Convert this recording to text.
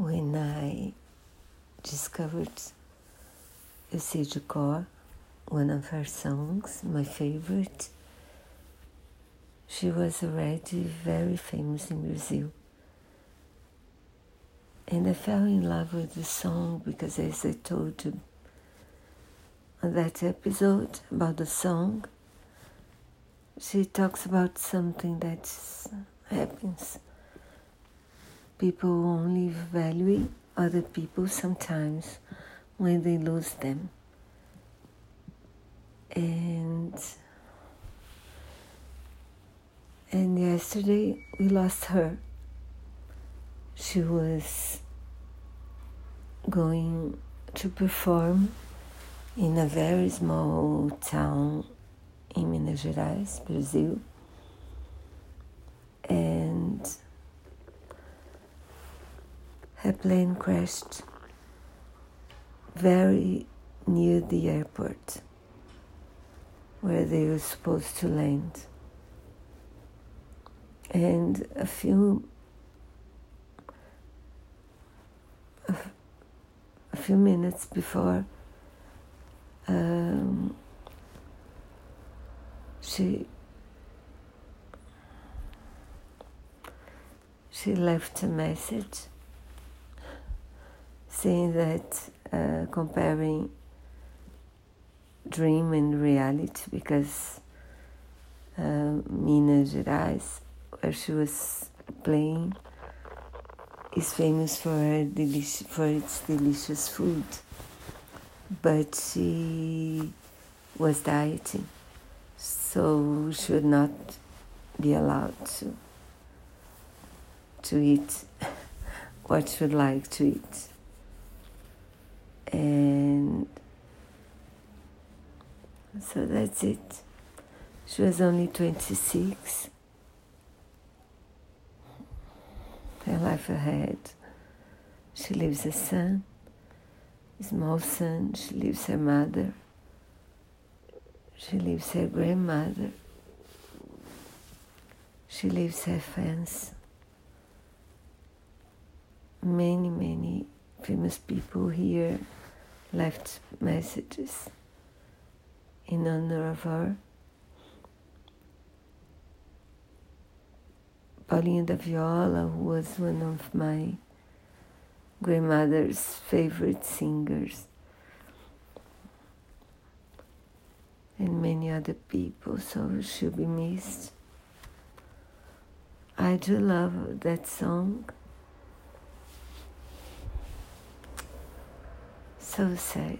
when I discovered Eu Sei de Cor, one of her songs, my favorite. She was already very famous in Brazil. And I fell in love with the song because, as I told you on that episode about the song, she talks about something that happens. People only value other people sometimes when they lose them. And and yesterday we lost her. She was going to perform in a very small town in Minas Gerais, Brazil. And her plane crashed very near the airport where they were supposed to land. And a few a few minutes before um, she she left a message saying that uh, comparing dream and reality because uh, Minas Gerais, where she was playing, is famous for her delici- for its delicious food, but she was dieting, so should not be allowed to to eat what she would like to eat so that's it. She was only 26. Her life ahead. She leaves a son, a small son. She leaves her mother. She leaves her grandmother. She leaves her fans. Many, many famous people here left messages in honor of her. Paulinho da Viola, who was one of my grandmother's favorite singers, and many other people, so she'll be missed. I do love that song. So sad.